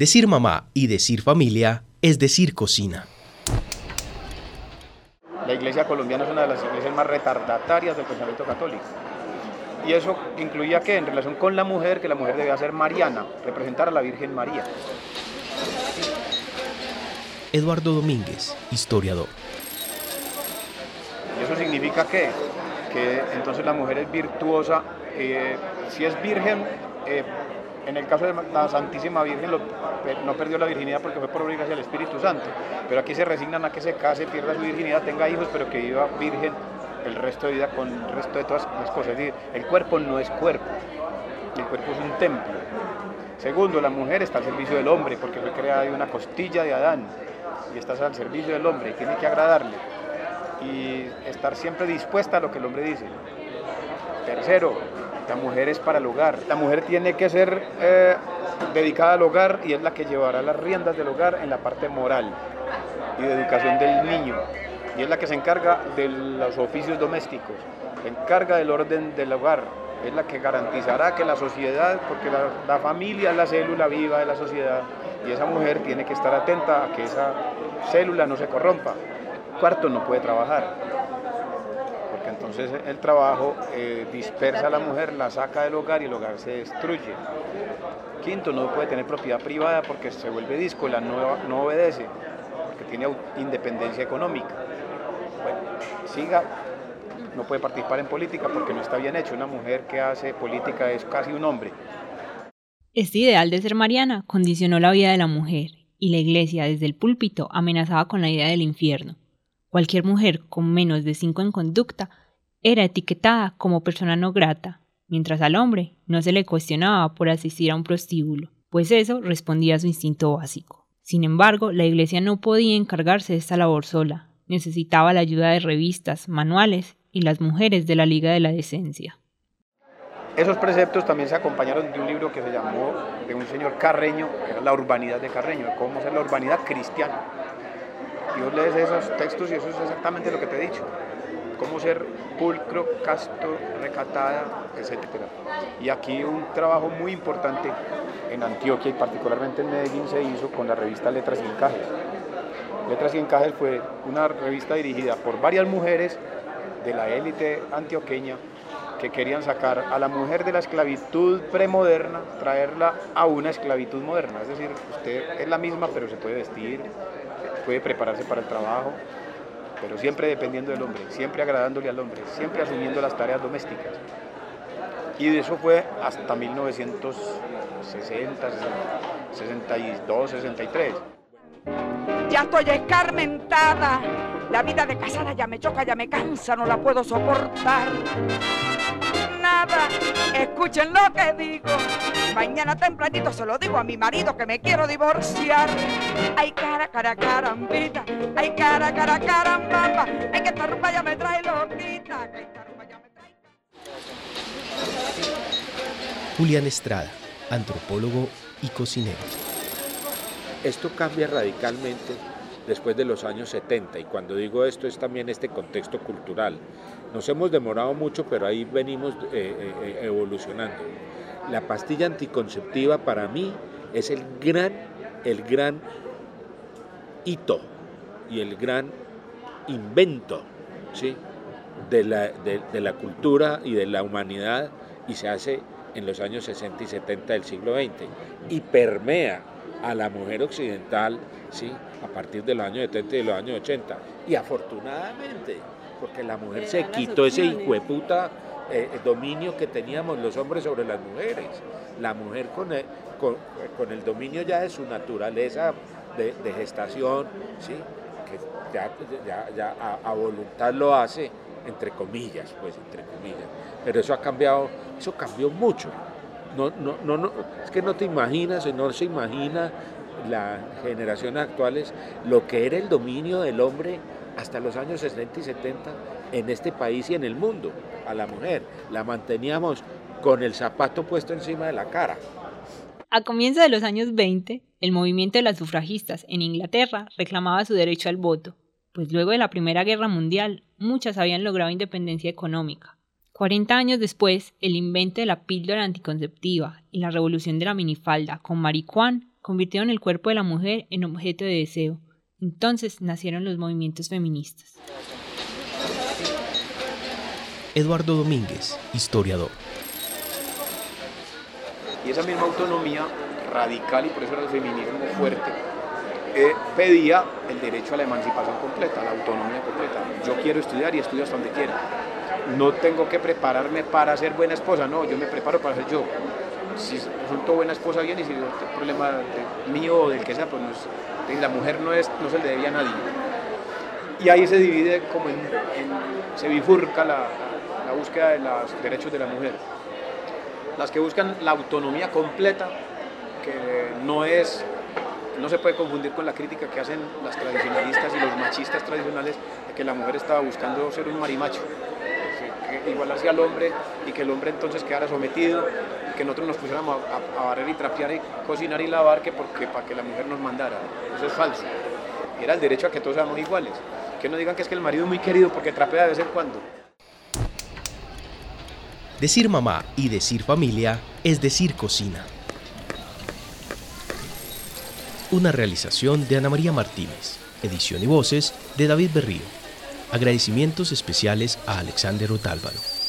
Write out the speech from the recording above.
Decir mamá y decir familia es decir cocina. La iglesia colombiana es una de las iglesias más retardatarias del pensamiento católico. Y eso incluía que en relación con la mujer, que la mujer debía ser mariana, representar a la Virgen María. Eduardo Domínguez, historiador. Y eso significa que, que entonces la mujer es virtuosa, eh, si es virgen, eh, en el caso de la Santísima Virgen no perdió la virginidad porque fue por obligación del Espíritu Santo, pero aquí se resignan a que se case, pierda su virginidad, tenga hijos, pero que viva virgen el resto de vida con el resto de todas las cosas. El cuerpo no es cuerpo, el cuerpo es un templo. Segundo, la mujer está al servicio del hombre porque fue creada de una costilla de Adán y está al servicio del hombre y tiene que agradarle y estar siempre dispuesta a lo que el hombre dice. Tercero, la mujer es para el hogar. La mujer tiene que ser eh, dedicada al hogar y es la que llevará las riendas del hogar en la parte moral y de educación del niño. Y es la que se encarga de los oficios domésticos, encarga del orden del hogar, es la que garantizará que la sociedad, porque la familia es la célula viva de la sociedad, y esa mujer tiene que estar atenta a que esa célula no se corrompa. Cuarto, no puede trabajar entonces el trabajo eh, dispersa a la mujer, la saca del hogar y el hogar se destruye. Quinto, no puede tener propiedad privada porque se vuelve díscola, no, no obedece, porque tiene independencia económica. Bueno, siga, no puede participar en política porque no está bien hecho. Una mujer que hace política es casi un hombre. Este ideal de ser mariana condicionó la vida de la mujer y la iglesia desde el púlpito amenazaba con la idea del infierno. Cualquier mujer con menos de cinco en conducta era etiquetada como persona no grata, mientras al hombre no se le cuestionaba por asistir a un prostíbulo, pues eso respondía a su instinto básico. Sin embargo, la Iglesia no podía encargarse de esta labor sola, necesitaba la ayuda de revistas, manuales y las mujeres de la Liga de la Decencia. Esos preceptos también se acompañaron de un libro que se llamó de un señor Carreño, que era La urbanidad de Carreño, cómo ser la urbanidad cristiana. Y vos lees esos textos y eso es exactamente lo que te he dicho cómo ser pulcro, casto, recatada, etc. Y aquí un trabajo muy importante en Antioquia y particularmente en Medellín se hizo con la revista Letras y Encajes. Letras y Encajes fue una revista dirigida por varias mujeres de la élite antioqueña que querían sacar a la mujer de la esclavitud premoderna, traerla a una esclavitud moderna. Es decir, usted es la misma, pero se puede vestir, puede prepararse para el trabajo, pero siempre dependiendo del hombre, siempre agradándole al hombre, siempre asumiendo las tareas domésticas. Y de eso fue hasta 1960, 62, 63. Ya estoy escarmentada, la vida de casada ya me choca, ya me cansa, no la puedo soportar. Nada, escuchen lo que digo, Mañana tempranito se lo digo a mi marido que me quiero divorciar. Ay, cara, cara, carambita. Ay, cara, cara, carambamba. Ay, que esta rumba ya me trae loquita. Que esta rumba ya me trae... Julián Estrada, antropólogo y cocinero. Esto cambia radicalmente después de los años 70 y cuando digo esto es también este contexto cultural. Nos hemos demorado mucho, pero ahí venimos eh, eh, eh, evolucionando la pastilla anticonceptiva para mí es el gran, el gran hito y el gran invento ¿sí? de, la, de, la cultura y de la humanidad y se hace en los años 60 y 70 del siglo XX y permea a la mujer occidental ¿sí? a partir de los años 70 y de los años 80. Y afortunadamente, porque la mujer se quitó ese hijo de puta eh, el dominio que teníamos los hombres sobre las mujeres. La mujer con el, con, el dominio ya de su naturaleza de, gestación, ¿sí? que ya, ya, a, voluntad lo hace, entre comillas, pues entre comillas. Pero eso ha cambiado, eso cambió mucho. No, no, no, no, es que no te imaginas, no se imagina las generaciones actuales lo que era el dominio del hombre hasta los años 60 y 70 en este país y en el mundo a la mujer. La manteníamos con el zapato puesto encima de la cara. A comienzos de los años 20, el movimiento de las sufragistas en Inglaterra reclamaba su derecho al voto, pues luego de la Primera Guerra Mundial muchas habían logrado independencia económica. 40 años después, el invento de la píldora anticonceptiva y la revolución de la minifalda con marihuana convirtieron el cuerpo de la mujer en objeto de deseo. Entonces nacieron los movimientos feministas. Eduardo Domínguez, historiador. Y esa misma autonomía radical, y por eso era el feminismo fuerte, eh, pedía el derecho a la emancipación completa, a la autonomía completa. Yo quiero estudiar y estudio hasta donde quiera. No tengo que prepararme para ser buena esposa, no, yo me preparo para ser yo. Si resulto buena esposa, bien, y si el problema mío o del que sea, pues no es, la mujer no, es, no se le debía a nadie. Y ahí se divide como en, se bifurca la, búsqueda de los derechos de la mujer. Las que buscan la autonomía completa, que no es no se puede confundir con la crítica que hacen las tradicionalistas y los machistas tradicionales de que la mujer estaba buscando ser un marimacho, igualarse al hombre y que el hombre entonces quedara sometido que nosotros nos pusiéramos a, barrer y trapear y cocinar y lavar que porque para que la mujer nos mandara. Eso es falso. Era el derecho a que todos seamos iguales. Que no digan que es que el marido es muy querido porque trapea de vez en cuando. Decir mamá y decir familia es decir cocina. Una realización de Ana María Martínez. Edición y voces de David Berrío. Agradecimientos especiales a Alexander Otálvaro.